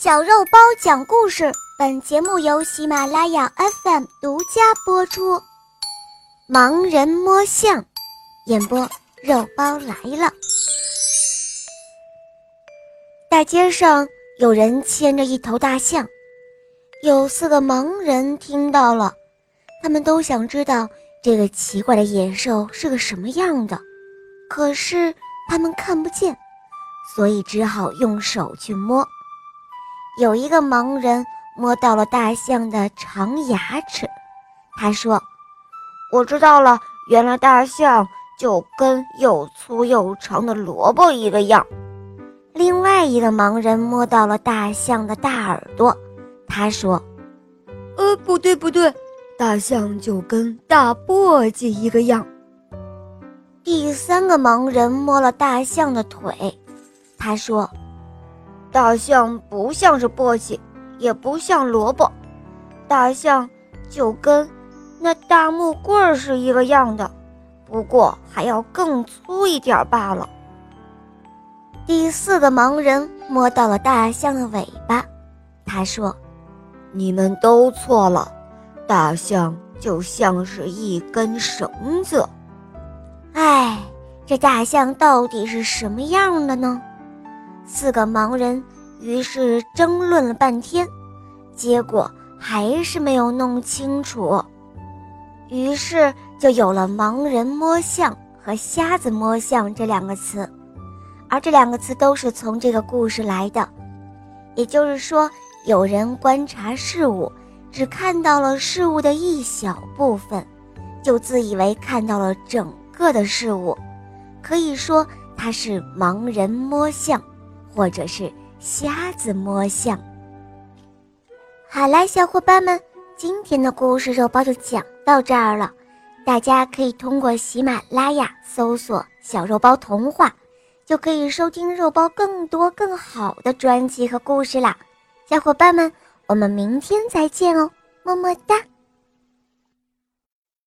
小肉包讲故事，本节目由喜马拉雅 FM 独家播出。盲人摸象，演播肉包来了。大街上有人牵着一头大象，有四个盲人听到了，他们都想知道这个奇怪的野兽是个什么样的，可是他们看不见，所以只好用手去摸。有一个盲人摸到了大象的长牙齿，他说：“我知道了，原来大象就跟又粗又长的萝卜一个样。”另外一个盲人摸到了大象的大耳朵，他说：“呃，不对不对，大象就跟大簸箕一个样。”第三个盲人摸了大象的腿，他说。大象不像是簸箕，也不像萝卜，大象就跟那大木棍儿是一个样的，不过还要更粗一点罢了。第四个盲人摸到了大象的尾巴，他说：“你们都错了，大象就像是一根绳子。”哎，这大象到底是什么样的呢？四个盲人于是争论了半天，结果还是没有弄清楚。于是就有了“盲人摸象”和“瞎子摸象”这两个词，而这两个词都是从这个故事来的。也就是说，有人观察事物，只看到了事物的一小部分，就自以为看到了整个的事物，可以说他是盲人摸象。或者是瞎子摸象。好啦，小伙伴们，今天的故事肉包就讲到这儿了。大家可以通过喜马拉雅搜索“小肉包童话”，就可以收听肉包更多更好的专辑和故事啦。小伙伴们，我们明天再见哦，么么哒。